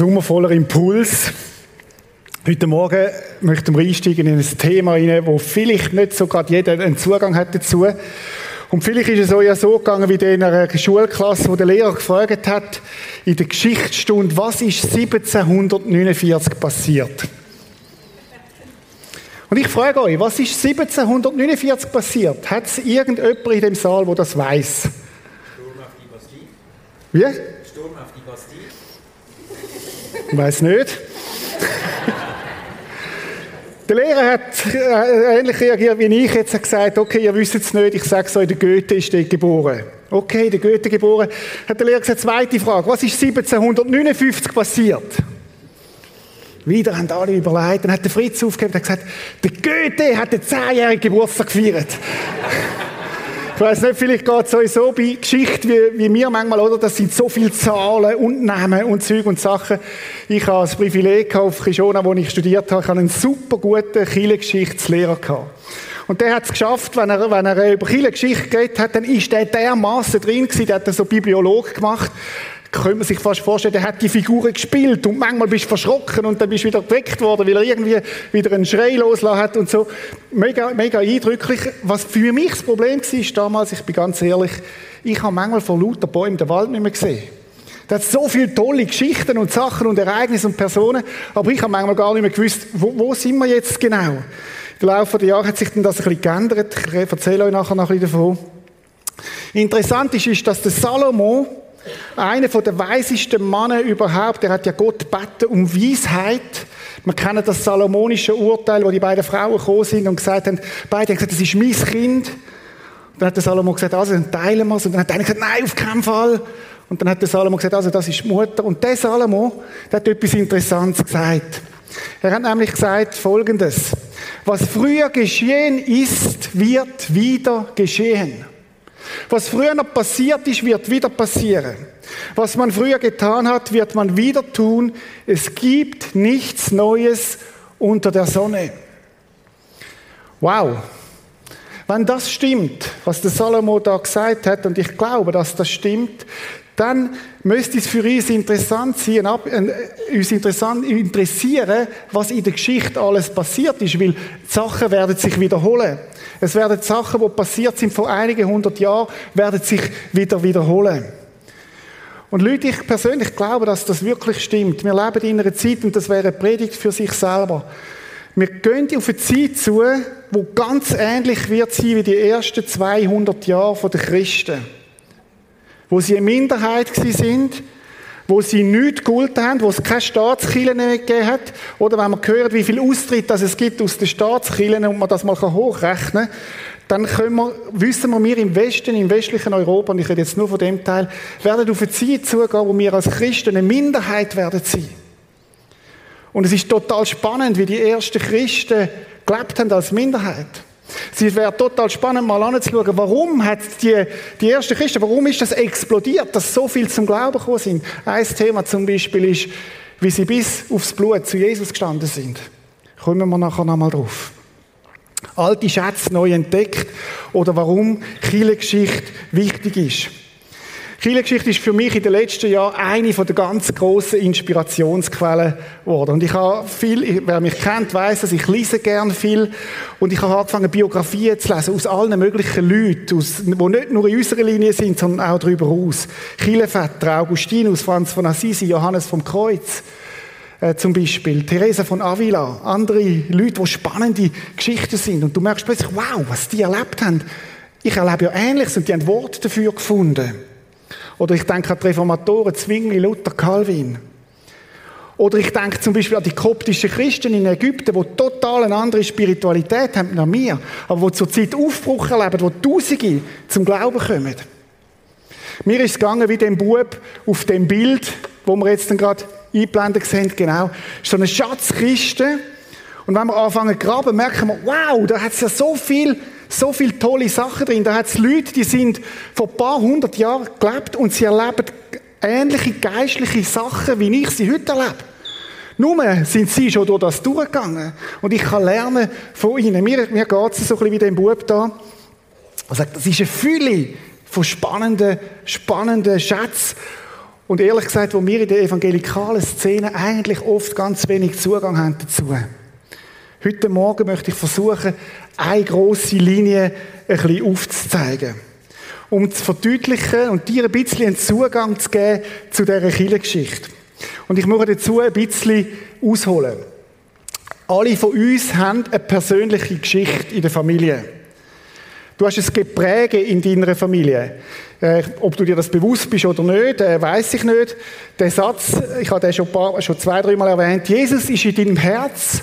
Ein sommervoller Impuls. Heute Morgen möchten wir einsteigen in ein Thema rein, wo vielleicht nicht so gerade jeder einen Zugang hat dazu. Und vielleicht ist es euch ja so gegangen wie in einer Schulklasse, wo der Lehrer gefragt hat, in der Geschichtsstunde, was ist 1749 passiert? Und ich frage euch, was ist 1749 passiert? Hat es irgendjemand in dem Saal, wo das weiß? Sturm auf die Bastille. Wie? Sturm auf die Bastille. Weiß nicht. Der Lehrer hat äh, ähnlich reagiert wie ich. Jetzt hat gesagt, okay, ihr wisst es nicht, ich sage es euch, der Goethe ist dort geboren. Okay, der Goethe geboren. Hat der Lehrer gesagt, zweite Frage, was ist 1759 passiert? Wieder haben alle überlegt. Dann hat der Fritz aufgegeben und gesagt, der Goethe hat den 10-jährigen Geburtstag gefeiert. Ich weiß nicht, vielleicht geht es euch so bei Geschichte wie, wie mir manchmal, oder? Das sind so viele Zahlen und Namen und Zeug und Sachen. Ich habe das Privileg auf Kishona, wo ich studiert habe, ich habe einen super guten Kirchengeschichtslehrer gehabt. Und der hat es geschafft, wenn er, wenn er über Kirchengeschichte geredet hat, dann ist der dermaßen drin gewesen, der hat so Bibliolog gemacht könnte man sich fast vorstellen, der hat die Figuren gespielt und manchmal bist du verschrocken und dann bist du wieder geweckt worden, weil er irgendwie wieder einen Schrei loslassen hat und so. Mega, mega eindrücklich. Was für mich das Problem war damals, ich bin ganz ehrlich, ich habe manchmal vor lauter Bäumen den Wald nicht mehr gesehen. Da hat so viele tolle Geschichten und Sachen und Ereignisse und Personen, aber ich habe manchmal gar nicht mehr gewusst, wo, wo sind wir jetzt genau? Im Laufe der Jahre hat sich dann das ein bisschen geändert. Ich erzähle euch nachher noch ein bisschen davon. Interessant ist, ist dass der Salomo, einer der weisesten Männer überhaupt, der hat ja Gott gebeten um Weisheit. Wir kennen das salomonische Urteil, wo die beiden Frauen gekommen sind und gesagt haben, beide haben gesagt, das ist mein Kind. Und dann hat der Salomo gesagt, also dann teilen wir es. Und dann hat einer gesagt, nein, auf keinen Fall. Und dann hat der Salomo gesagt, also das ist die Mutter. Und der Salomo, der hat etwas Interessantes gesagt. Er hat nämlich gesagt Folgendes. Was früher geschehen ist, wird wieder geschehen. Was früher noch passiert ist, wird wieder passieren. Was man früher getan hat, wird man wieder tun. Es gibt nichts Neues unter der Sonne. Wow. Wenn das stimmt, was der Salomo da gesagt hat, und ich glaube, dass das stimmt, dann müsste es für uns interessant sein, äh, uns interessant, interessieren, was in der Geschichte alles passiert ist, weil Sachen werden sich wiederholen. Es werden Sachen, die passiert sind vor einigen hundert Jahren, werden sich wieder wiederholen. Und Leute, ich persönlich glaube, dass das wirklich stimmt. Wir leben in einer Zeit, und das wäre eine Predigt für sich selber. Wir gehen auf eine Zeit zu, wo ganz ähnlich wird sein wie die ersten 200 Jahre der Christen. Wo sie eine Minderheit sind, wo sie nichts geholfen haben, wo es keine Staatskirche mehr gegeben hat. Oder wenn man hört, wie viel Austritt das es gibt aus den Staatskirchen und man das mal hochrechnen kann, dann können wir, wissen wir, wir im Westen, im westlichen Europa, und ich rede jetzt nur von dem Teil, werden auf eine Zeit zugehen, wo wir als Christen eine Minderheit werden sein. Und es ist total spannend, wie die ersten Christen gelebt haben als Minderheit. Es wäre total spannend, mal anzuschauen, warum hat die, die ersten Christen, warum ist das explodiert, dass so viel zum Glauben gekommen sind. Ein Thema zum Beispiel ist, wie sie bis aufs Blut zu Jesus gestanden sind. Kommen wir nachher nochmal drauf. Alte Schätze neu entdeckt oder warum Kirchengeschichte wichtig ist. Kirchengeschichte ist für mich in den letzten Jahren eine von der ganz grossen Inspirationsquellen geworden. Und ich habe viel, wer mich kennt, weiß, dass ich lese gern viel. Und ich habe angefangen, Biografien zu lesen aus allen möglichen Leuten, aus, die nicht nur in unserer Linie sind, sondern auch darüber aus. Kirchenväter, Augustinus, Franz von Assisi, Johannes vom Kreuz, äh, zum Beispiel, Teresa von Avila, andere Leute, die spannende Geschichten sind. Und du merkst plötzlich, wow, was die erlebt haben. Ich erlebe ja Ähnliches und die haben Worte dafür gefunden. Oder ich denke an die Reformatoren, Zwingli, Luther, Calvin. Oder ich denke zum Beispiel an die koptischen Christen in Ägypten, die total eine andere Spiritualität haben als wir, aber die zur Zeit Aufbruch erleben, wo Tausende zum Glauben kommen. Mir ist es gegangen wie dem Bub auf dem Bild, wo wir jetzt gerade eingeblendet sehen, genau. ist so eine Schatzkiste. Und wenn wir anfangen zu graben, merken wir, wow, da hat es ja so viel so viele tolle Sachen drin. Da hat es Leute, die sind vor ein paar hundert Jahren gelebt und sie erleben ähnliche geistliche Sachen, wie ich sie heute erlebe. Nur sind sie schon durch das durchgegangen. Und ich kann lernen von ihnen. Mir, mir geht es so ein bisschen wie dem Bub da. Er sagt, das ist eine Fülle von spannenden, spannenden Schätzen. Und ehrlich gesagt, wo wir in der evangelikalen Szene eigentlich oft ganz wenig Zugang haben dazu. Heute Morgen möchte ich versuchen, eine grosse Linie ein bisschen aufzuzeigen. Um zu verdeutlichen und dir ein bisschen einen Zugang zu geben zu dieser Kirchengeschichte. Und ich muss dazu ein bisschen ausholen. Alle von uns haben eine persönliche Geschichte in der Familie. Du hast ein Gepräge in deiner Familie. Äh, ob du dir das bewusst bist oder nicht, äh, weiß ich nicht. Der Satz, ich habe den schon, paar, schon zwei, dreimal erwähnt, Jesus ist in deinem Herz,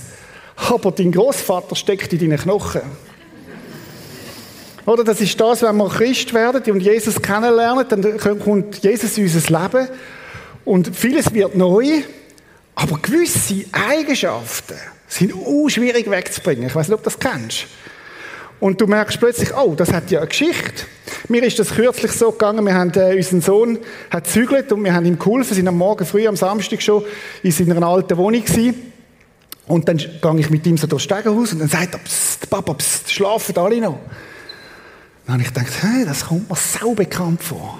aber dein Großvater steckt in deinen Knochen. Oder das ist das, wenn wir Christ werden und Jesus kennenlernen, dann kommt Jesus in unser Leben und vieles wird neu, aber gewisse Eigenschaften sind auch schwierig wegzubringen. Ich weiß nicht, ob du das kennst. Und du merkst plötzlich, oh, das hat ja eine Geschichte. Mir ist das kürzlich so gegangen, wir haben, äh, unseren Sohn hat zügelt und wir haben ihm geholfen, sind am Morgen früh, am Samstag schon in seiner alten Wohnung gewesen. Und dann gehe ich mit ihm so durchs Stegenhaus und dann sagt er, psst, Papa, psst, schlafen alle noch. Dann habe ich gedacht, hey, das kommt mir sau bekannt vor.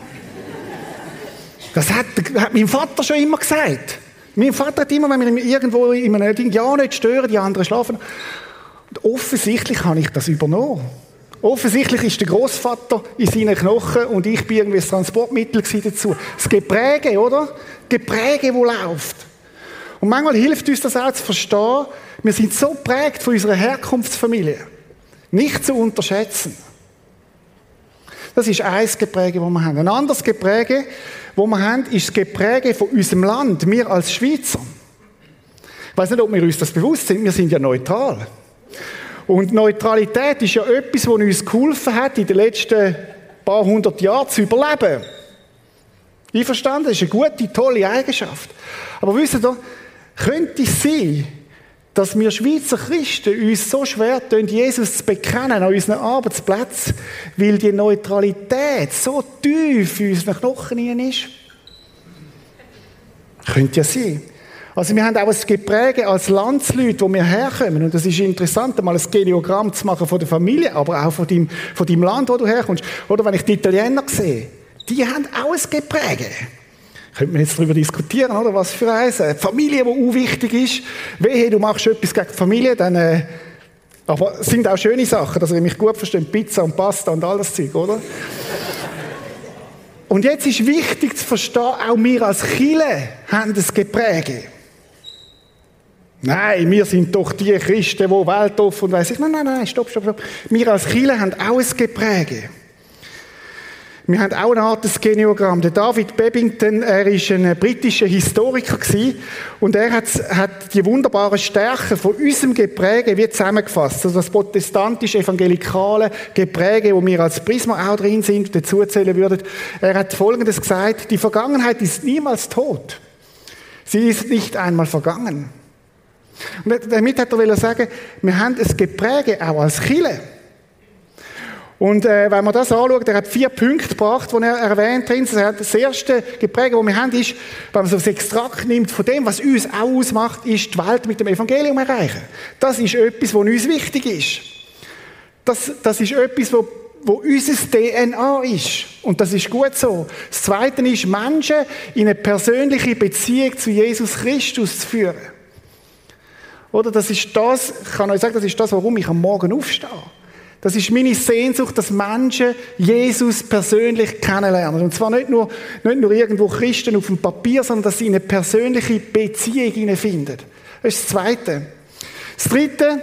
Das hat, hat mein Vater schon immer gesagt. Mein Vater hat immer, wenn wir irgendwo in einem Ding, ja, nicht stören, die anderen schlafen. Und offensichtlich habe ich das übernommen. Offensichtlich ist der Großvater in seinen Knochen und ich bin irgendwie das Transportmittel dazu. Das Gepräge, oder? Gepräge, wo läuft. Und manchmal hilft uns das auch zu verstehen, wir sind so prägt von unserer Herkunftsfamilie. Nicht zu unterschätzen. Das ist ein Gepräge, das wir haben. Ein anderes Gepräge, das wir haben, ist das Gepräge von unserem Land, wir als Schweizer. Ich weiß nicht, ob wir uns das bewusst sind, wir sind ja neutral. Und Neutralität ist ja etwas, was uns geholfen hat, in den letzten paar hundert Jahren zu überleben. Einverstanden? Das ist eine gute, tolle Eigenschaft. Aber wisst ihr, könnte es sein, dass wir Schweizer Christen uns so schwer tun, Jesus zu bekennen an unseren Arbeitsplätzen, weil die Neutralität so tief in unseren Knochen ist? Könnte ja sein. Also wir haben auch ein Gepräge als Landsleute, wo wir herkommen. Und das ist interessant, mal ein Geneogramm zu machen von der Familie, aber auch von deinem, von deinem Land, wo du herkommst. Oder wenn ich die Italiener sehe, die haben auch ein Gepräge. Könnte man jetzt darüber diskutieren, oder? Was für eins. Familie, die auch wichtig ist. Wehe, du machst etwas gegen die Familie, dann, äh, aber es sind auch schöne Sachen, dass ihr mich gut versteht. Pizza und Pasta und all das Zeug, oder? und jetzt ist wichtig zu verstehen, auch wir als Chile haben das Gepräge. Nein, wir sind doch die Christen, die weltoffen und weiss ich. Nein, nein, nein, stopp, stopp, stopp. Wir als Chile haben auch ein Gepräge. Wir haben auch eine Art des Geneogramm. Der David Babington, er ist ein britischer Historiker gewesen, und er hat, hat die wunderbaren Stärken von unserem Gepräge wie zusammengefasst. Also das protestantisch-evangelikale Gepräge, wo wir als Prisma auch drin sind, dazu zählen würden. Er hat Folgendes gesagt, die Vergangenheit ist niemals tot. Sie ist nicht einmal vergangen. Und damit hat er sagen, wir haben ein Gepräge auch als Chile. Und äh, wenn man das anschaut, er hat vier Punkte gebracht, die er erwähnt hat. Das erste Gepräge, das wir haben, ist, wenn man so das Extrakt nimmt von dem, was uns auch ausmacht, ist die Welt mit dem Evangelium erreichen. Das ist etwas, was uns wichtig ist. Das, das ist etwas, wo, wo unser DNA ist. Und das ist gut so. Das Zweite ist, Menschen in eine persönliche Beziehung zu Jesus Christus zu führen. Oder das ist das, ich kann euch sagen, das ist das, warum ich am Morgen aufstehe. Das ist meine Sehnsucht, dass Menschen Jesus persönlich kennenlernen. Und zwar nicht nur, nicht nur irgendwo Christen auf dem Papier, sondern dass sie eine persönliche Beziehung finden. Das ist das Zweite. Das Dritte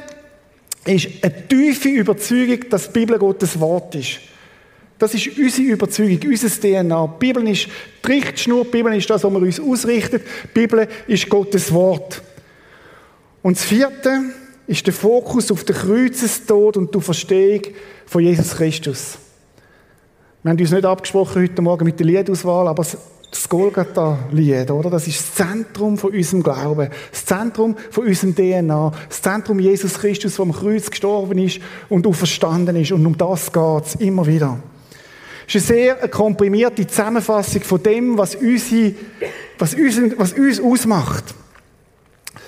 ist eine tiefe Überzeugung, dass die Bibel Gottes Wort ist. Das ist unsere Überzeugung, unser DNA. Die Bibel ist die Richtschnur, die Bibel ist das, was wir uns ausrichten. Die Bibel ist Gottes Wort. Und das Vierte ist der Fokus auf den Kreuzestod und die Verstehung von Jesus Christus. Wir haben uns nicht abgesprochen heute Morgen mit der Liedauswahl, aber das Golgatha-Lied, oder? Das ist das Zentrum von unserem Glauben. Das Zentrum von unserem DNA. Das Zentrum Jesus Christus, am Kreuz gestorben ist und auferstanden ist. Und um das geht es immer wieder. Es ist eine sehr komprimierte Zusammenfassung von dem, was, unsere, was, uns, was uns ausmacht.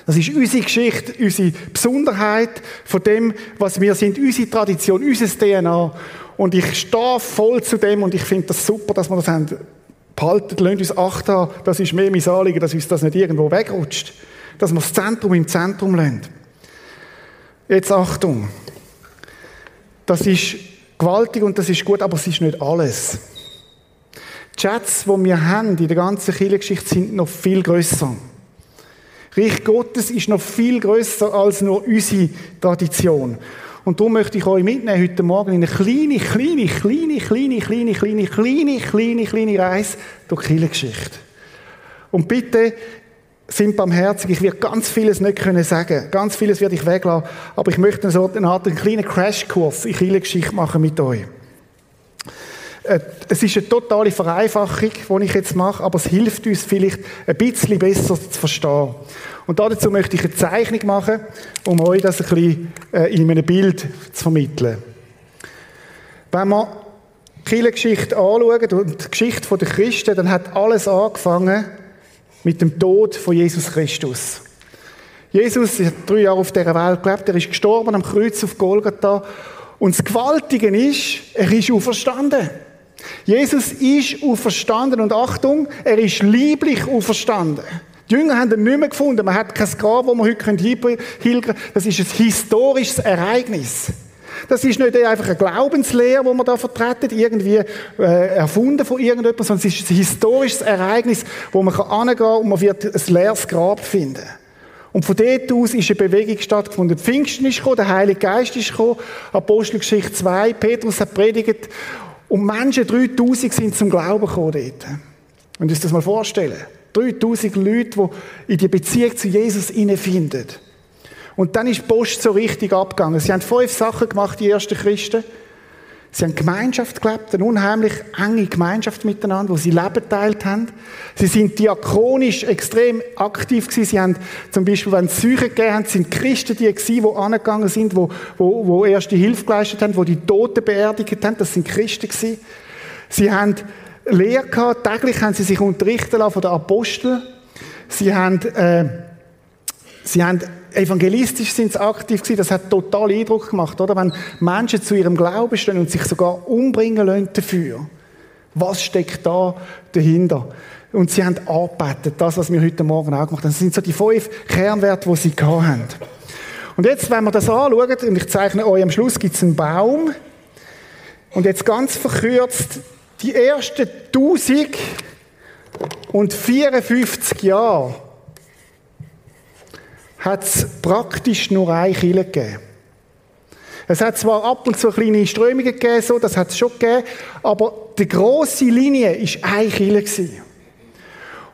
Das ist unsere Geschichte, unsere Besonderheit von dem, was wir sind, unsere Tradition, unser DNA. Und ich stehe voll zu dem und ich finde das super, dass wir das haben Behaltet, lasst uns Acht haben, das ist mehr mein Anliegen, dass uns das nicht irgendwo wegrutscht. Dass wir das Zentrum im Zentrum lassen. Jetzt Achtung. Das ist gewaltig und das ist gut, aber es ist nicht alles. Die Chats, die wir haben in der ganzen Kirchengeschichte, sind noch viel grösser. Reich Gottes ist noch viel grösser als nur unsere Tradition. Und darum möchte ich euch mitnehmen heute Morgen in eine kleine, kleine, kleine, kleine, kleine, kleine, kleine, kleine, kleine Reise durch die Kirchengeschichte. Und bitte, sind barmherzig. Ich werde ganz vieles nicht können sagen. Ganz vieles werde ich weglassen. Aber ich möchte so eine Art einen kleinen Crashkurs in Kirchengeschichte machen mit euch. Äh, es ist eine totale Vereinfachung, die ich jetzt mache, aber es hilft uns vielleicht ein bisschen besser zu verstehen. Und dazu möchte ich eine Zeichnung machen, um euch das ein bisschen äh, in einem Bild zu vermitteln. Wenn wir die Kirchengeschichte anschauen und die Geschichte der Christen, dann hat alles angefangen mit dem Tod von Jesus Christus. Jesus hat drei Jahre auf dieser Welt gelebt, er ist gestorben am Kreuz auf Golgatha. Und das Gewaltige ist, er ist auferstanden. Jesus ist auferstanden und Achtung, er ist lieblich auferstanden. Die Jünger haben ihn nicht mehr gefunden. Man hat kein Grab, wo man heute hinpilgern können. Das ist ein historisches Ereignis. Das ist nicht einfach eine Glaubenslehre, die man da vertreten, irgendwie äh, erfunden von irgendjemandem, sondern es ist ein historisches Ereignis, wo man kann kann und man wird ein leeres Grab finden. Und von dort aus ist eine Bewegung stattgefunden. Pfingsten ist gekommen, der Heilige Geist ist gekommen, Apostelgeschichte 2, Petrus hat predigt und Menschen, 3000 sind zum Glauben gekommen dort. Und uns das mal vorstellen. 3000 Leute, die in die Beziehung zu Jesus finden. Und dann ist die Post so richtig abgegangen. Sie haben fünf Sachen gemacht, die ersten Christen. Sie haben Gemeinschaft gelebt, eine unheimlich enge Gemeinschaft miteinander, wo sie Leben teilt haben. Sie sind diakonisch extrem aktiv gewesen. Sie haben zum Beispiel, wenn es Seuchen gegeben haben, sind Christen die gewesen, die angegangen sind, wo, wo, wo erste Hilfe geleistet haben, wo die Toten beerdigt haben. Das sind Christen gewesen. Sie haben Lehre gehabt. Täglich haben sie sich unterrichten lassen von den Aposteln. Sie haben, äh, sie haben evangelistisch sind sie aktiv gewesen. Das hat total Eindruck gemacht, oder? Wenn Menschen zu ihrem Glauben stehen und sich sogar umbringen lassen dafür. Was steckt da dahinter? Und sie haben angebetet, das, was wir heute Morgen auch gemacht haben. Das sind so die fünf Kernwerte, die sie haben. Und jetzt, wenn wir das anschauen, und ich zeichne euch am Schluss, gibt es einen Baum. Und jetzt ganz verkürzt, die ersten 1054 Jahre hat es praktisch nur eine Kirche gegeben. Es hat zwar ab und zu kleine Strömungen gegeben, so, das hat es schon gegeben, aber die grosse Linie war eine Kirche.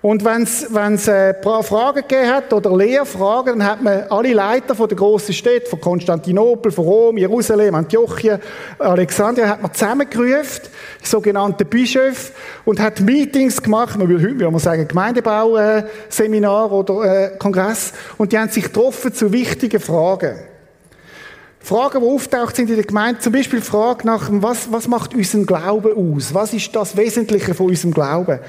Und wenn es äh, Fragen gegeben hat oder Lehrfragen, dann hat man alle Leiter von der grossen Städte, von Konstantinopel, von Rom, Jerusalem, Antiochia, Alexandria, hat man zusammengerufen, die sogenannten Bischöfe, und hat Meetings gemacht, man will heute würde man sagen Gemeindebau-Seminar oder äh, Kongress, und die haben sich getroffen zu wichtigen Fragen. Fragen, die auftaucht sind in der Gemeinde, zum Beispiel die Frage nach, was, was macht unseren Glauben aus? Was ist das Wesentliche von unserem Glauben?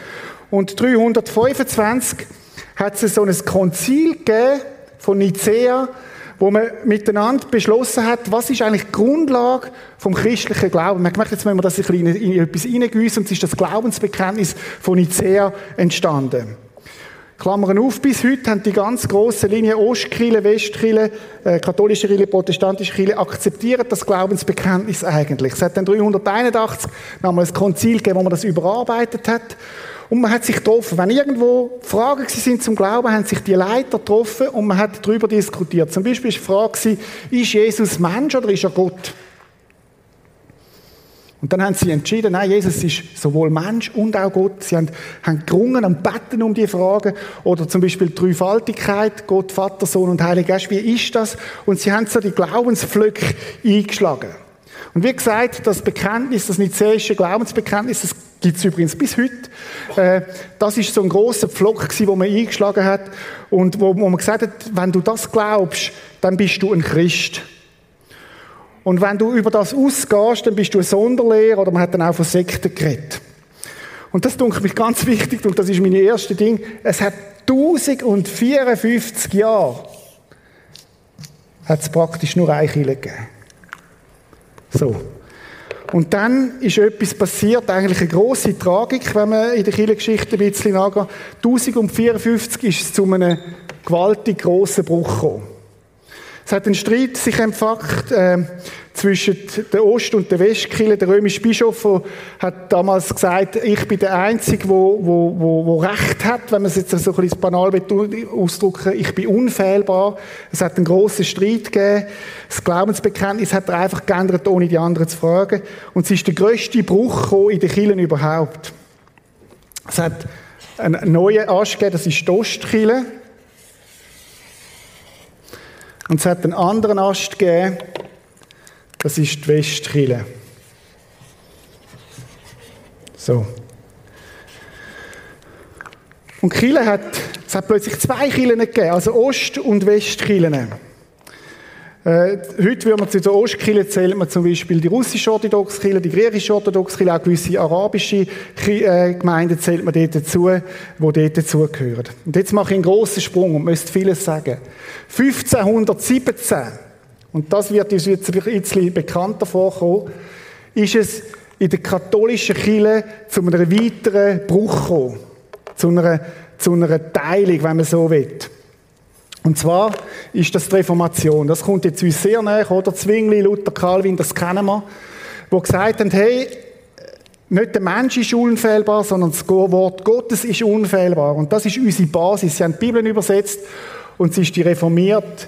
Und 325 hat es so ein Konzil gegeben von Nicea, wo man miteinander beschlossen hat, was ist eigentlich die Grundlage vom christlichen Glauben. Man hat gemerkt, jetzt müssen wir das ein bisschen in etwas reingüssen und es ist das Glaubensbekenntnis von Nicea entstanden. Klammern auf, bis heute haben die ganz grossen Linien Ostkirche, Westkirche, äh, katholische Kirche, protestantische Kirche akzeptieren das Glaubensbekenntnis eigentlich. Es hat dann 381 nochmal ein Konzil gegeben, wo man das überarbeitet hat. Und man hat sich getroffen. Wenn irgendwo Fragen sind zum Glauben, haben sich die Leiter getroffen und man hat darüber diskutiert. Zum Beispiel war die Frage, ist Jesus Mensch oder ist er Gott? Und dann haben sie entschieden, nein, Jesus ist sowohl Mensch und auch Gott. Sie haben, haben gerungen und beten um die Fragen. Oder zum Beispiel die Dreifaltigkeit, Gott, Vater, Sohn und Heiliger Geist. Wie ist das? Und sie haben so die Glaubenspflöcke eingeschlagen. Und wie gesagt, das Bekenntnis, das nizäische Glaubensbekenntnis, das gibt es übrigens bis heute. Äh, das ist so ein großer Pflock, wo man eingeschlagen hat und wo, man gesagt hat, wenn du das glaubst, dann bist du ein Christ. Und wenn du über das ausgehst, dann bist du ein Sonderlehrer oder man hat dann auch von Sekten geredet. Und das denke mich ganz wichtig und das ist mein erstes Ding. Es hat 1054 Jahre hat es praktisch nur eine Kirche gegeben. So. Und dann ist etwas passiert, eigentlich eine grosse Tragik, wenn man in der Kirchengeschichte ein bisschen nachgeht. 1054 ist es zu einem gewaltig grossen Bruch gekommen. Es hat einen Streit sich empfacht äh, zwischen der Ost- und der Westkirche. Der römische Bischof hat damals gesagt, ich bin der Einzige, wo, wo, wo, wo Recht hat, wenn man es jetzt so ein bisschen banal ausdrücken ich bin unfehlbar. Es hat einen grossen Streit gegeben. Das Glaubensbekenntnis hat er einfach geändert, ohne die anderen zu fragen. Und es ist der grösste Bruch in den Kirchen überhaupt. Es hat einen neuen Ast gegeben, das ist die Ostkirche. Und es hat einen anderen Ast gegeben, das ist die Westkille. So. Und Kille hat, es hat plötzlich zwei Kielen gegeben, also Ost- und Westkillen. Äh, heute würde man zu der Ostkirche zählt man zum Beispiel die russische orthodoxe Kirche, die griechische orthodoxe Kirche, auch gewisse arabische äh, Gemeinden zählt man dort dazu, die dort dazugehören. Und jetzt mache ich einen grossen Sprung und möchte vieles sagen. 1517, und das wird uns jetzt ein bisschen bekannter vorkommen, ist es in der katholischen Kirche zu einem weiteren Bruch gekommen. Zu einer, zu einer Teilung, wenn man so will. Und zwar ist das die Reformation. Das kommt jetzt uns sehr näher, oder? Zwingli, Luther, Calvin, das kennen wir. Die gesagt haben, hey, nicht der Mensch ist unfehlbar, sondern das Wort Gottes ist unfehlbar. Und das ist unsere Basis. Sie haben die Bibel übersetzt und sie ist die reformiert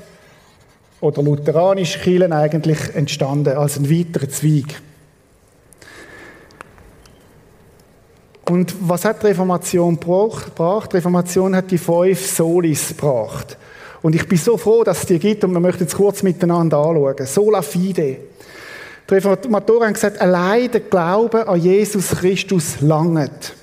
oder lutheranische Kirche eigentlich entstanden als ein weiterer Zweig. Und was hat die Reformation gebracht? Die Reformation hat die fünf Solis gebracht. Und ich bin so froh, dass es die gibt und wir möchten es kurz miteinander anschauen. Sola fide. Die Reformatoren haben gesagt, allein der Glaube an Jesus Christus langt.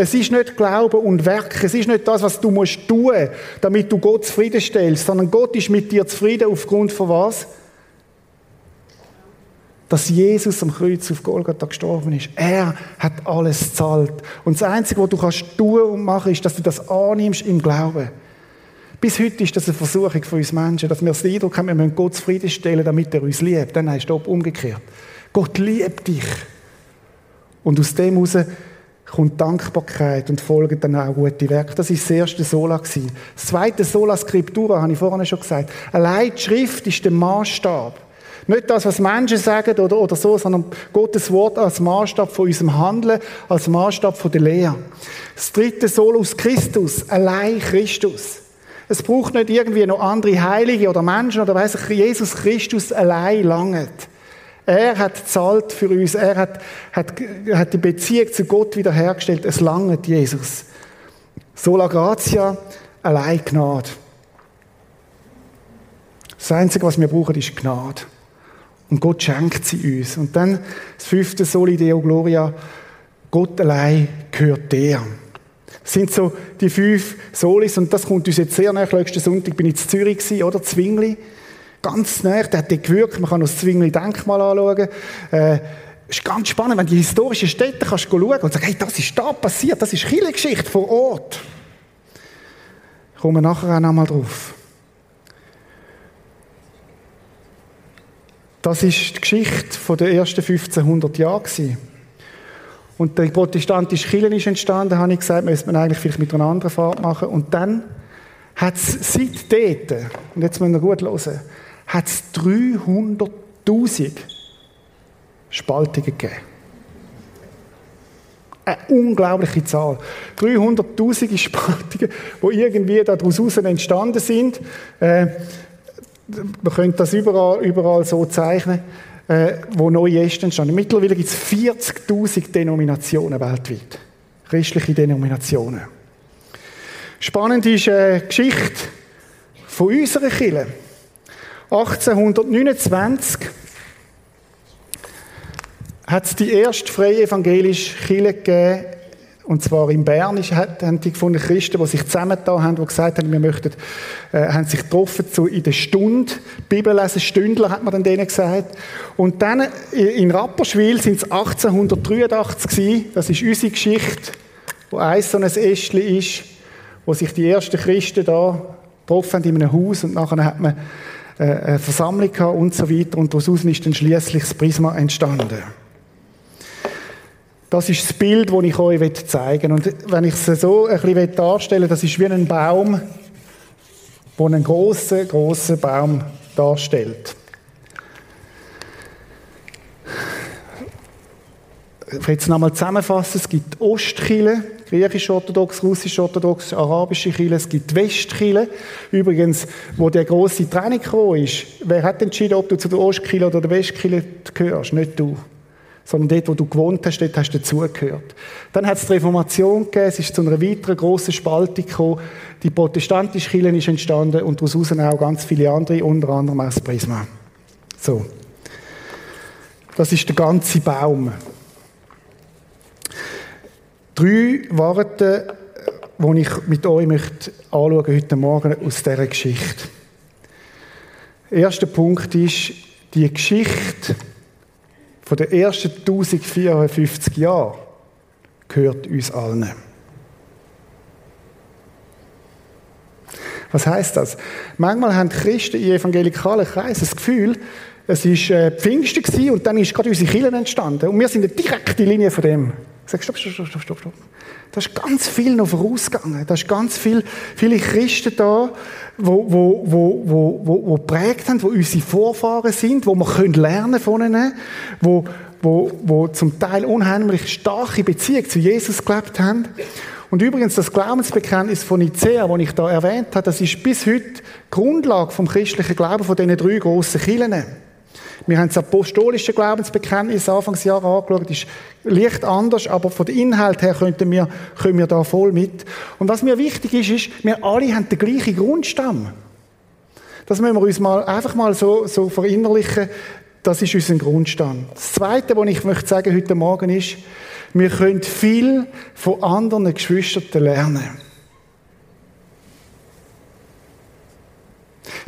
Es ist nicht Glaube und Werk. Es ist nicht das, was du musst tun, damit du Gott zufriedenstellst, sondern Gott ist mit dir zufrieden aufgrund von was? Dass Jesus am Kreuz auf Golgatha gestorben ist. Er hat alles zahlt. Und das Einzige, was du kannst tun und machen, ist, dass du das annimmst im Glauben. Bis heute ist das eine Versuchung von uns Menschen, dass wir das Eindruck haben, wir müssen Gott zufriedenstellen, damit er uns liebt. Dann heißt es umgekehrt. Gott liebt dich. Und aus dem heraus kommt Dankbarkeit und folgen dann auch gute Werke. Das ist das erste Sola gewesen. Das zweite Sola Scriptura, habe ich vorhin schon gesagt. Allein die Schrift ist der Maßstab. Nicht das, was Menschen sagen oder, oder so, sondern Gottes Wort als Maßstab von unserem Handeln, als Maßstab von der Lehre. Das dritte Solus Christus, allein Christus. Es braucht nicht irgendwie noch andere Heilige oder Menschen oder weiß ich, Jesus Christus allein langet. Er hat zahlt für uns. Er hat, hat, hat die Beziehung zu Gott wiederhergestellt. Es langet Jesus. Sola gratia, allein Gnade. Das Einzige, was wir brauchen, ist Gnade. Und Gott schenkt sie uns. Und dann das fünfte Soli Deo Gloria. Gott allein gehört dir. Das sind so die fünf Solis und das kommt uns jetzt sehr nach. Letzten Sonntag bin ich in Zürich oder? Zwingli. Ganz nah, der hat dort gewirkt. Man kann das Zwingli Denkmal anschauen. Äh, ist ganz spannend, wenn du die historischen Städte kannst schauen und sagen, hey, das ist da passiert, das ist Kirchengeschichte vor Ort. Ich komme nachher auch nochmal drauf. Das ist die Geschichte der ersten 1500 Jahre. Und die protestantische Kirche ist entstanden, habe ich gesagt, müsste man eigentlich vielleicht mit einer anderen Fahrt machen. Und dann hat es seit dort, und jetzt müssen wir gut hören, hat es 300'000 Spaltungen gegeben. Eine unglaubliche Zahl. 300'000 Spaltungen, die irgendwie daraus entstanden sind. Äh, man könnte das überall, überall so zeichnen äh, wo neue Äste entstanden. Mittlerweile gibt es 40.000 Denominationen weltweit. Christliche Denominationen. Spannend ist äh, die Geschichte von unserer Kirche. 1829 hat es die erste freie evangelische Kirche gegeben und zwar in Bern haben die gefunden Christen, die sich zusammengetan haben, die gesagt haben, wir möchten, äh, haben sich getroffen zu, in der Stunde, Bibel lesen, Stündler, hat man dann denen gesagt. Und dann in Rapperswil sind es 1883 gewesen, das ist unsere Geschichte, wo eins so ein Ästchen ist, wo sich die ersten Christen da getroffen haben in einem Haus und nachher hat man äh, eine Versammlung gehabt und so weiter und daraus ist dann schließlich das Prisma entstanden. Das ist das Bild, das ich euch zeigen will. Und wenn ich es so ein bisschen darstellen das ist wie ein Baum, der einen grossen, grossen Baum darstellt. Ich will jetzt nochmal zusammenfassen. Es gibt Ostkille, griechisch-orthodox, russisch-orthodox, arabische Kille, es gibt Westkille. Übrigens, wo der große gekommen ist, wer hat entschieden, ob du zu der Ostkille oder der Westkille gehörst? Nicht du. Sondern dort, wo du gewohnt hast, dort hast du dazugehört. Dann hat es die Reformation gegeben, es ist zu einer weiteren grossen Spaltung gekommen. Die protestantische Kirche ist entstanden und daraus auch ganz viele andere, unter anderem auch das Prisma. So. Das ist der ganze Baum. Drei Worte, die ich mit euch möchte anschauen heute Morgen aus dieser Geschichte. Der erste Punkt ist, die Geschichte von den ersten 1054 Jahren gehört uns allen. Was heißt das? Manchmal haben Christen in evangelikalen Kreisen das Gefühl, es war äh, Pfingsten und dann ist gerade unsere Kirche entstanden. Und wir sind eine direkte Linie von dem. Sag, stopp, stopp, stopp, stopp, stopp. Da ist ganz viel noch vorausgegangen. Da ist ganz viel, viele Christen da, wo, wo, wo, wo, wo, wo prägt haben, wo unsere Vorfahren sind, wo wir können lernen von ihnen, wo, wo, wo zum Teil unheimlich starke Beziehung zu Jesus gelebt haben. Und übrigens, das Glaubensbekenntnis von Nicea, das ich da erwähnt habe, das ist bis heute Grundlage vom christlichen Glauben von diesen drei grossen Kirchen. Wir haben das apostolische Glaubensbekenntnis Anfangsjahr angeschaut, ist leicht anders, aber von den Inhalt her könnten wir, können wir da voll mit. Und was mir wichtig ist, ist, wir alle haben den gleichen Grundstamm. Das müssen wir uns mal, einfach mal so, so verinnerlichen. Das ist unser Grundstamm. Das Zweite, was ich möchte sagen heute Morgen ist, wir können viel von anderen Geschwistern lernen.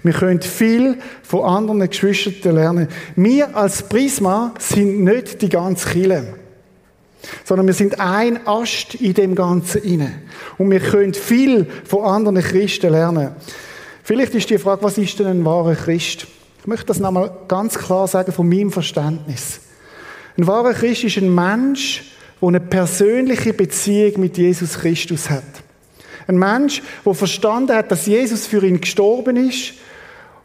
Wir können viel von anderen Geschwistern lernen. Wir als Prisma sind nicht die ganze Kille, sondern wir sind ein Ast in dem Ganzen inne. Und wir können viel von anderen Christen lernen. Vielleicht ist die Frage, was ist denn ein wahrer Christ? Ich möchte das nochmal ganz klar sagen von meinem Verständnis. Ein wahrer Christ ist ein Mensch, der eine persönliche Beziehung mit Jesus Christus hat. Ein Mensch, der verstanden hat, dass Jesus für ihn gestorben ist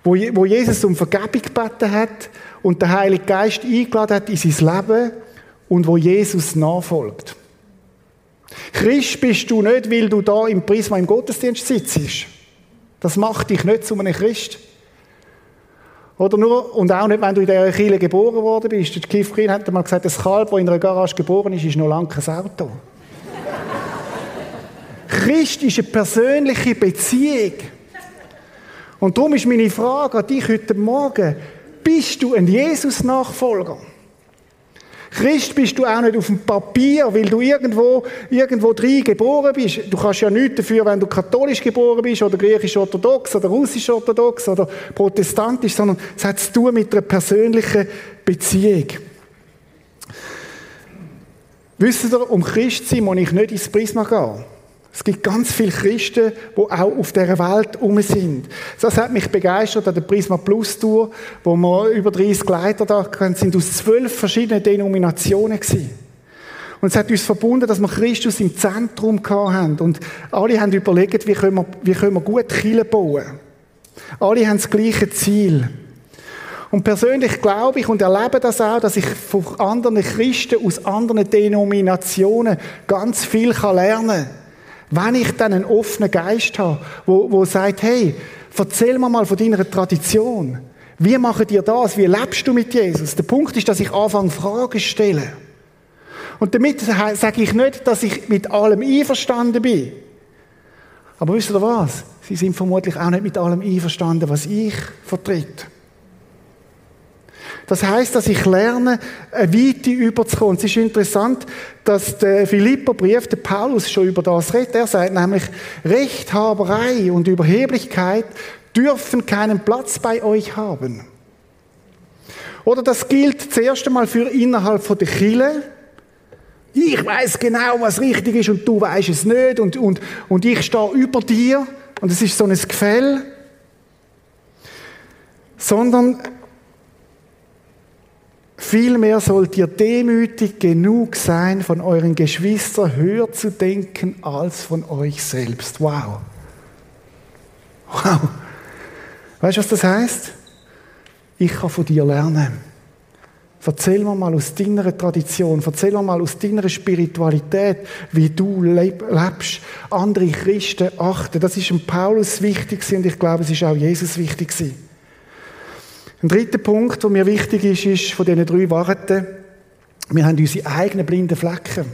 wo, wo Jesus um Vergebung gebeten hat und der Heilige Geist eingeladen hat in sein Leben und wo Jesus nachfolgt. Christ bist du nicht, weil du da im Prisma im Gottesdienst sitzt. Das macht dich nicht zu einem Christ. Oder nur, und auch nicht, wenn du in dieser Kirche geboren worden bist. Der Keith Green hat mal gesagt, das Kalb, das in einer Garage geboren ist, ist noch lange kein Auto. Christ ist eine persönliche Beziehung. Und darum ist meine Frage an dich heute Morgen, bist du ein Jesus-Nachfolger? Christ bist du auch nicht auf dem Papier, weil du irgendwo, irgendwo drin geboren bist. Du kannst ja nichts dafür, wenn du katholisch geboren bist oder griechisch-orthodox oder russisch-orthodox oder protestantisch, sondern es hat zu tun mit einer persönlichen Beziehung. Wisst ihr, um Christ zu sein, muss ich nicht ins Prisma gehen. Es gibt ganz viele Christen, die auch auf dieser Welt herum sind. Das hat mich begeistert an der Prisma Plus Tour, wo wir über 30 Leiter da sind, aus zwölf verschiedenen Denominationen gewesen. Und es hat uns verbunden, dass wir Christus im Zentrum haben. Und alle haben überlegt, wie können wir, wie können wir gut Kirche bauen. Alle haben das gleiche Ziel. Und persönlich glaube ich und erlebe das auch, dass ich von anderen Christen aus anderen Denominationen ganz viel lernen kann. Wenn ich dann einen offenen Geist habe, wo, wo sagt, hey, erzähl mir mal von deiner Tradition. Wie machen dir das? Wie lebst du mit Jesus? Der Punkt ist, dass ich anfange, Fragen zu stellen. Und damit sage ich nicht, dass ich mit allem einverstanden bin. Aber wisst ihr was? Sie sind vermutlich auch nicht mit allem einverstanden, was ich vertrete. Das heißt, dass ich lerne, eine Weite überzukommen. Es ist interessant, dass der Philipperbrief, der Paulus schon über das redet. Er sagt nämlich, Rechthaberei und Überheblichkeit dürfen keinen Platz bei euch haben. Oder das gilt zuerst einmal für innerhalb von der Kille. Ich weiß genau, was richtig ist und du weißt es nicht und, und, und ich stehe über dir und es ist so ein Gefäll. Sondern Vielmehr sollt ihr demütig genug sein, von euren Geschwistern höher zu denken als von euch selbst. Wow. Wow. Weißt du, was das heißt? Ich kann von dir lernen. Erzähl mir mal aus deiner Tradition, erzähl mir mal aus deiner Spiritualität, wie du lebst. Andere Christen achten. Das ist dem Paulus wichtig und ich glaube, es ist auch Jesus wichtig Ein dritter Punkt, der mir wichtig ist, ist von diesen drei Worten, wir haben unsere eigenen blinden Flecken.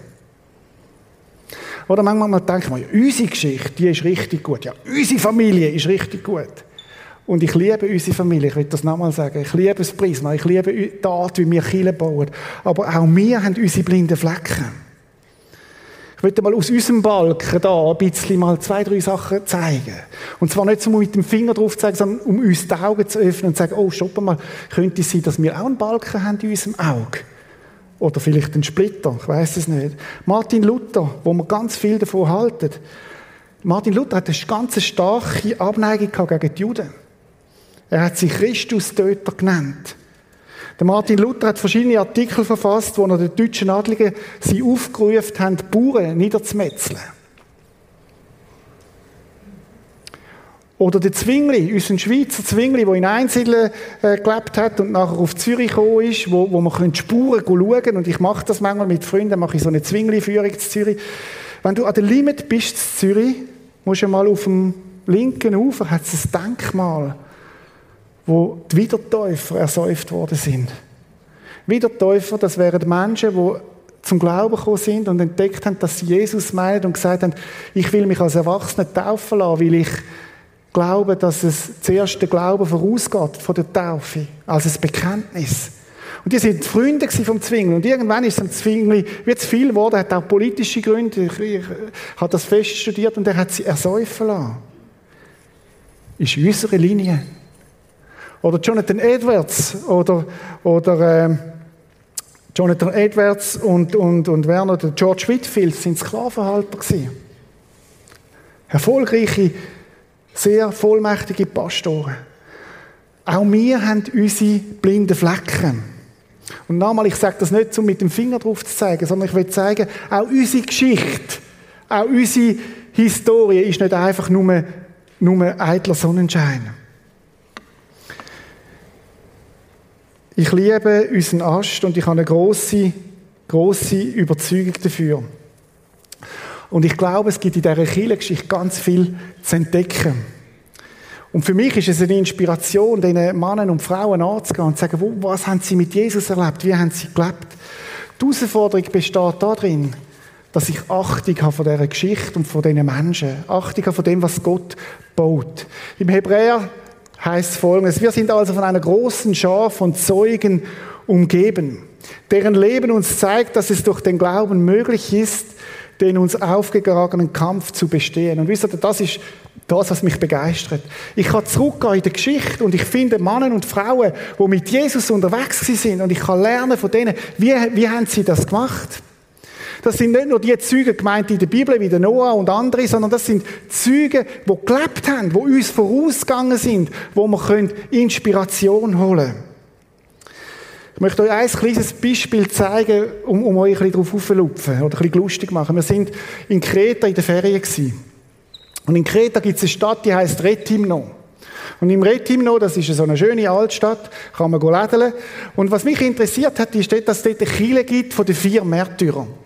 Oder manchmal denken wir, ja, unsere Geschichte, die ist richtig gut. Ja, unsere Familie ist richtig gut. Und ich liebe unsere Familie, ich will das nochmal sagen. Ich liebe das Prisma, ich liebe die Art, wie wir Kinder bauen. Aber auch wir haben unsere blinden Flecken. Ich möchte mal aus unserem Balken da ein bisschen mal zwei, drei Sachen zeigen. Und zwar nicht so mit dem Finger drauf zeigen, sondern um uns die Augen zu öffnen und zu sagen, oh, stopp mal, könnte es sein, dass wir auch einen Balken haben in unserem Auge? Oder vielleicht einen Splitter, ich weiß es nicht. Martin Luther, wo wir ganz viel davon halten. Martin Luther hat eine ganz starke Abneigung gegen die Juden. Er hat sich Christustöter genannt. Der Martin Luther hat verschiedene Artikel verfasst, wo er den deutschen Adligen sie aufgerufen haben, die Bauern niederzumetzeln. Oder der Zwingli, unser Schweizer Zwingli, der in Einsiedeln äh, gelebt hat und nachher auf Zürich gekommen ist, wo, wo man Spuren schauen Und ich mache das manchmal mit Freunden, mache ich so eine Zwingli-Führung zu Zürich. Wenn du an der Limit bist zu Zürich, musst du mal auf dem linken Ufer, hat es ein Denkmal wo die Wiedertäufer ersäuft worden sind. Wiedertäufer, das wären Menschen, die zum Glauben gekommen sind und entdeckt haben, dass sie Jesus meinen und gesagt haben, ich will mich als Erwachsener taufen lassen, weil ich glaube, dass es zuerst der Glaube vorausgeht von der Taufe, als ein Bekenntnis. Und die sind Freunde vom Zwingli. Und irgendwann ist es Zwingli wie zu viel geworden, hat auch politische Gründe. Ich, ich, habe das fest studiert und er hat sie ersäufen lassen. Ist unsere Linie. Oder Jonathan Edwards oder, oder äh, Jonathan Edwards und, und, und Werner, der George Whitfield sind Sklavenhalter gewesen. Erfolgreiche, sehr vollmächtige Pastoren. Auch wir haben unsere blinden Flecken. Und nochmal, ich sage das nicht, um mit dem Finger drauf zu zeigen, sondern ich will zeigen, auch unsere Geschichte, auch unsere Historie ist nicht einfach nur, nur eitler Sonnenschein. Ich liebe unseren Ast und ich habe eine große, große Überzeugung dafür. Und ich glaube, es gibt in dieser Kirchengeschichte ganz viel zu entdecken. Und für mich ist es eine Inspiration, diesen Männern und Frauen anzugehen und zu sagen, was haben sie mit Jesus erlebt? Wie haben sie gelebt? Die Herausforderung besteht darin, dass ich Achtung habe von dieser Geschichte und von diesen Menschen. Achtung habe von dem, was Gott baut. Im Hebräer heißt folgendes. Wir sind also von einer großen Schar von Zeugen umgeben, deren Leben uns zeigt, dass es durch den Glauben möglich ist, den uns aufgetragenen Kampf zu bestehen. Und wisst ihr, das ist das, was mich begeistert. Ich kann zurückgehen in die Geschichte und ich finde Männer und Frauen, die mit Jesus unterwegs sind und ich kann lernen von denen, wie, wie haben sie das gemacht? Das sind nicht nur die Züge gemeint in der Bibel, wie der Noah und andere, sondern das sind Züge, die gelebt haben, die uns vorausgegangen sind, wo wir Inspiration holen können. Ich möchte euch ein kleines Beispiel zeigen, um, um euch ein bisschen darauf aufzulupfen oder ein bisschen lustig machen. Wir sind in Kreta in der Ferien gewesen. Und in Kreta gibt es eine Stadt, die heißt Retimno. Und im Retimno, das ist so eine schöne Altstadt, kann man lädeln. Und was mich interessiert hat, ist, dass es dort eine Kirche gibt von den vier Märtyrern.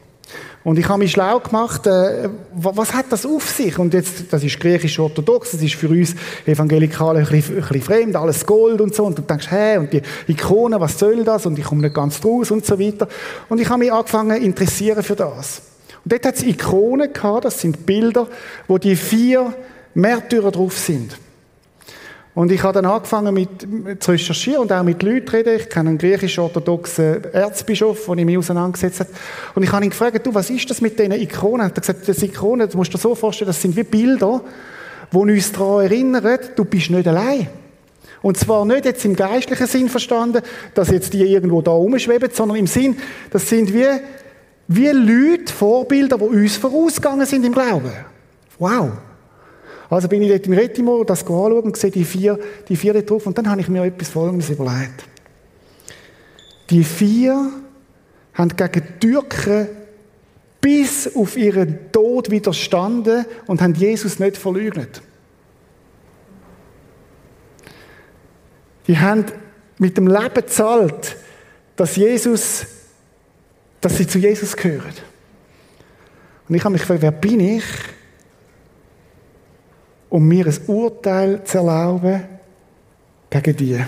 Und ich habe mich schlau gemacht, äh, was hat das auf sich? Und jetzt, das ist griechisch-orthodox, das ist für uns Evangelikale ein bisschen, ein bisschen fremd, alles Gold und so. Und du denkst, hä, und die Ikonen, was soll das? Und ich komme nicht ganz draus und so weiter. Und ich habe mich angefangen interessieren für das. Und dort hat es Ikonen gehabt, das sind Bilder, wo die vier Märtyrer drauf sind. Und ich habe dann angefangen mit, zu recherchieren und auch mit Leuten reden. Ich kenne einen griechisch-orthodoxen Erzbischof, der mich auseinandergesetzt hat. Und ich habe ihn gefragt, du, was ist das mit diesen Ikonen? Er hat gesagt, das Ikonen, das musst du dir so vorstellen, das sind wie Bilder, die uns daran erinnern, du bist nicht allein. Und zwar nicht jetzt im geistlichen Sinn verstanden, dass jetzt die irgendwo da rumschweben, sondern im Sinn, das sind wie, wie Leute, Vorbilder, die uns vorausgegangen sind im Glauben. Wow. Also bin ich dort im Retimo das anschauen und sehe die vier, die vier dort drauf und dann habe ich mir etwas Folgendes überlegt. Die vier haben gegen die Türken bis auf ihren Tod widerstanden und haben Jesus nicht verleugnet. Die haben mit dem Leben gezahlt, dass Jesus, dass sie zu Jesus gehören. Und ich habe mich gefragt, wer bin ich, um mir ein Urteil zu erlauben gegen die?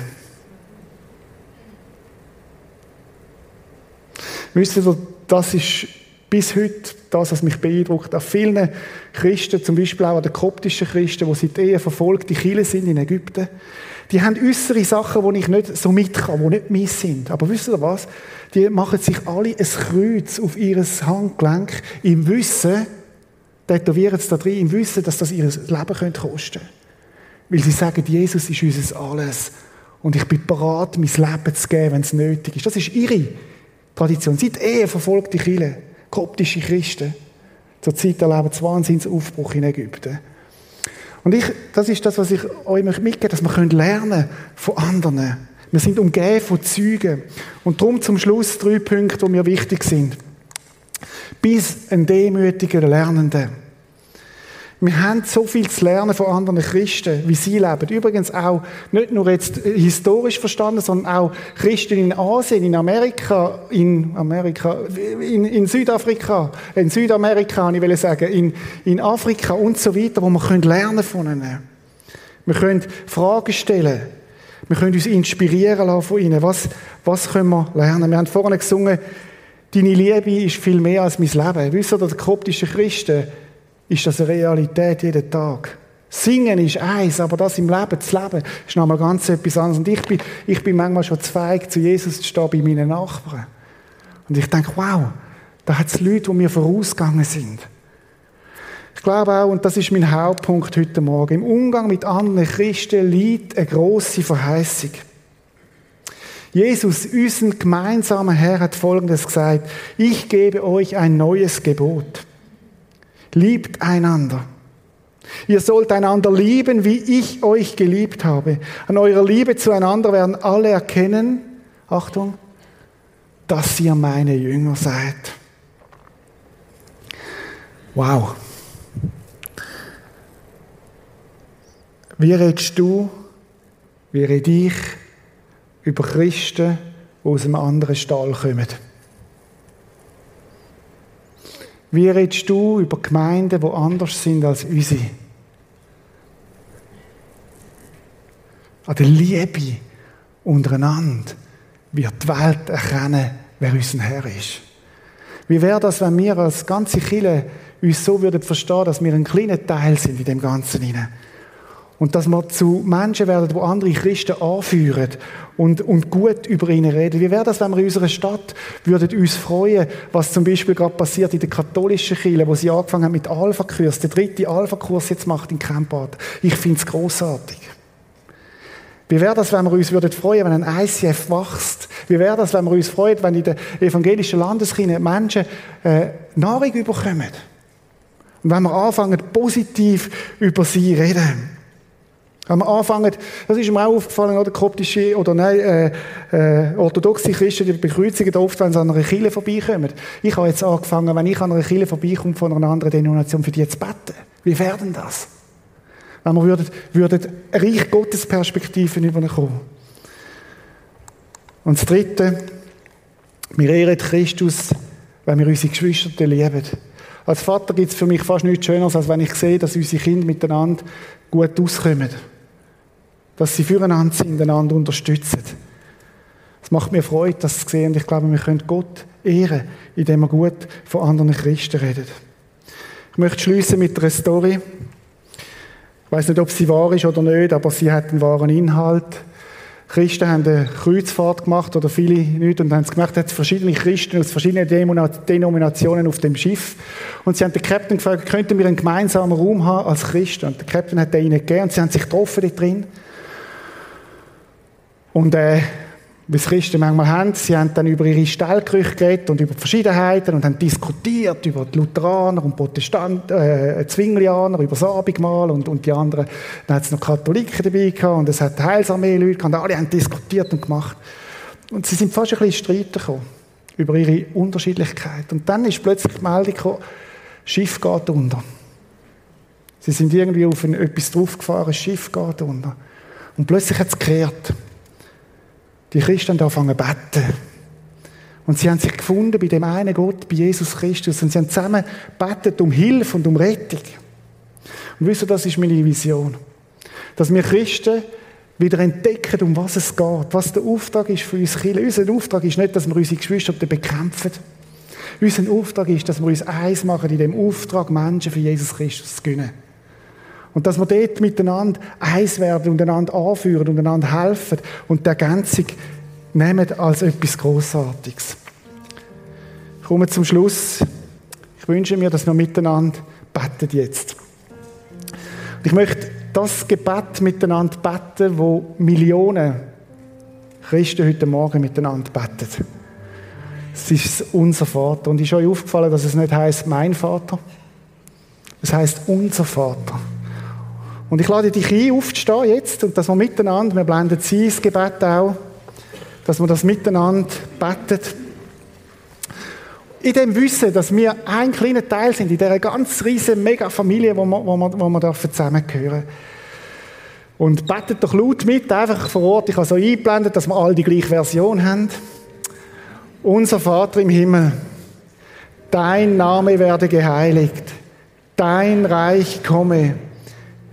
Wisst ihr, das ist bis heute das, was mich beeindruckt. An vielen Christen, zum Beispiel auch an den koptischen Christen, die seit Ehe verfolgte Chile sind in Ägypten, die haben äußere Sachen, die ich nicht so mit kann, die nicht meins sind. Aber wisst ihr was? Die machen sich alle ein Kreuz auf ihr Handgelenk im Wissen, tätowieren es da drin, im Wissen, dass das ihr Leben kosten könnte. Weil sie sagen, Jesus ist unser Alles. Und ich bin bereit, mein Leben zu geben, wenn es nötig ist. Das ist ihre Tradition. Seit Ehe verfolgt die Kirche, koptische Christen. Zur Zeit erleben sie Wahnsinnsaufbruch in Ägypten. Und ich, das ist das, was ich euch mitgeben möchte, dass wir lernen von anderen. Wir sind umgeben von Zeugen. Und darum zum Schluss drei Punkte, die mir wichtig sind. Bis ein demütiger Lernender. Wir haben so viel zu lernen von anderen Christen, wie sie leben. Übrigens auch nicht nur jetzt historisch verstanden, sondern auch Christen in Asien, in Amerika, in Amerika, in, in Südafrika, in Südamerika, ich will sagen, in, in Afrika und so weiter, wo wir können lernen von ihnen. Wir können Fragen stellen. Wir können uns inspirieren lassen von ihnen. Was, was können wir lernen? Wir haben vorhin gesungen, deine Liebe ist viel mehr als mein Leben. Wisst ihr, der koptische Christen, ist das eine Realität jeden Tag. Singen ist eins, aber das im Leben zu leben, ist nochmal ganz etwas anderes. Und ich bin, ich bin manchmal schon zu feig, zu Jesus zu stehen bei meinen Nachbarn. Und ich denke, wow, da hat es Leute, die mir vorausgegangen sind. Ich glaube auch, und das ist mein Hauptpunkt heute Morgen, im Umgang mit anderen Christen liegt eine grosse Verheißung. Jesus, unser gemeinsamer Herr, hat Folgendes gesagt. Ich gebe euch ein neues Gebot. Liebt einander. Ihr sollt einander lieben, wie ich euch geliebt habe. An eurer Liebe zueinander werden alle erkennen, Achtung, dass ihr meine Jünger seid. Wow. Wie redest du, wie red ich über Christen, die aus einem anderen Stall kommen? Wie redest du über Gemeinden, die anders sind als unsere? An der Liebe untereinander wird die Welt erkennen, wer unser Herr ist. Wie wäre das, wenn wir als ganze Kirche uns so würden verstehen, dass wir ein kleiner Teil sind in dem Ganzen hinein? Und dass wir zu Menschen werden, die andere Christen anführen und, und gut über ihnen reden. Wie wäre das, wenn wir in unserer Stadt würden uns freuen, was zum Beispiel gerade passiert in der katholischen Kirche, wo sie angefangen haben mit Alpha-Kurs, der dritte Alpha-Kurs jetzt macht in Campbad. Ich finde es großartig. Wie wäre das, wenn wir uns würden freuen, wenn ein ICF wächst? Wie wäre das, wenn wir uns freuen, wenn in der evangelischen Landeskirche Menschen äh, Nahrung überkommen? Und wenn wir anfangen, positiv über sie reden? Wenn wir anfangen, das ist mir auch aufgefallen, oder koptische, oder nein, äh, äh, orthodoxe Christen, die bekreuzigen oft, wenn sie an einer Kille vorbeikommen. Ich habe jetzt angefangen, wenn ich an einer Kille vorbeikomme von einer anderen Denomination, für die zu beten. Wie wäre denn das? Wenn wir würden, würden Reich Gottes Perspektiven überkommen. Und das Dritte, wir ehren Christus, wenn wir unsere Geschwister lieben. Als Vater gibt es für mich fast nichts Schöneres, als wenn ich sehe, dass unsere Kinder miteinander gut auskommen dass sie füreinander sind, einander unterstützen. Es macht mir Freude, das zu sehen und ich glaube, wir können Gott ehren, indem wir gut von anderen Christen reden. Ich möchte schließen mit einer Story. Ich weiß nicht, ob sie wahr ist oder nicht, aber sie hat einen wahren Inhalt. Christen haben eine Kreuzfahrt gemacht, oder viele nicht, und haben es gemacht, es verschiedene Christen aus verschiedenen Denominationen auf dem Schiff. Und sie haben den Captain gefragt, könnten wir einen gemeinsamen Raum haben als Christen? Und der Captain hat ihnen gegeben, und sie haben sich getroffen da drin. Und äh, wie es Christen manchmal haben, sie haben dann über ihre Stellgerüche geredet und über die Verschiedenheiten und haben diskutiert über die Lutheraner und Protestanten, äh, Zwinglianer, über das Abendmahl und, und die anderen. Dann hat es noch Katholiken dabei gehabt und es hat Heilsarmee-Leute gehabt alle haben diskutiert und gemacht. Und sie sind fast ein bisschen Streit gekommen über ihre Unterschiedlichkeit. Und dann ist plötzlich die Meldung gekommen, Schiff geht unter. Sie sind irgendwie auf ein, etwas draufgefahren, das Schiff geht unter. Und plötzlich hat es gekehrt. Die Christen haben angefangen zu beten. Und sie haben sich gefunden bei dem einen Gott, bei Jesus Christus. Und sie haben zusammen betet um Hilfe und um Rettung. Und wisst ihr, das ist meine Vision. Dass wir Christen wieder entdecken, um was es geht, was der Auftrag ist für uns Kinder. Unser Auftrag ist nicht, dass wir unsere Geschwister bekämpfen. Unser Auftrag ist, dass wir uns eins machen in dem Auftrag, Menschen für Jesus Christus zu gewinnen. Und dass wir dort miteinander eins werden und einander anführen und einander helfen und die Ergänzung nehmen als etwas Großartiges. Ich komme zum Schluss. Ich wünsche mir, dass wir miteinander beten jetzt. Ich möchte das Gebet miteinander beten, wo Millionen Christen heute Morgen miteinander beten. Es ist unser Vater. Und ist euch aufgefallen, dass es nicht heißt mein Vater? Es heißt unser Vater. Und ich lade dich ein, aufzustehen jetzt und dass wir miteinander, wir blenden sie das Gebet auch, dass wir das miteinander beten. In dem Wissen, dass wir ein kleiner Teil sind in dieser ganz riesen Mega-Familie, wo wir, wo wir, wo wir zusammengehören Und betet doch laut mit, einfach vor Ort. Ich habe so eingeblendet, dass wir alle die gleiche Version haben. Unser Vater im Himmel, dein Name werde geheiligt, dein Reich komme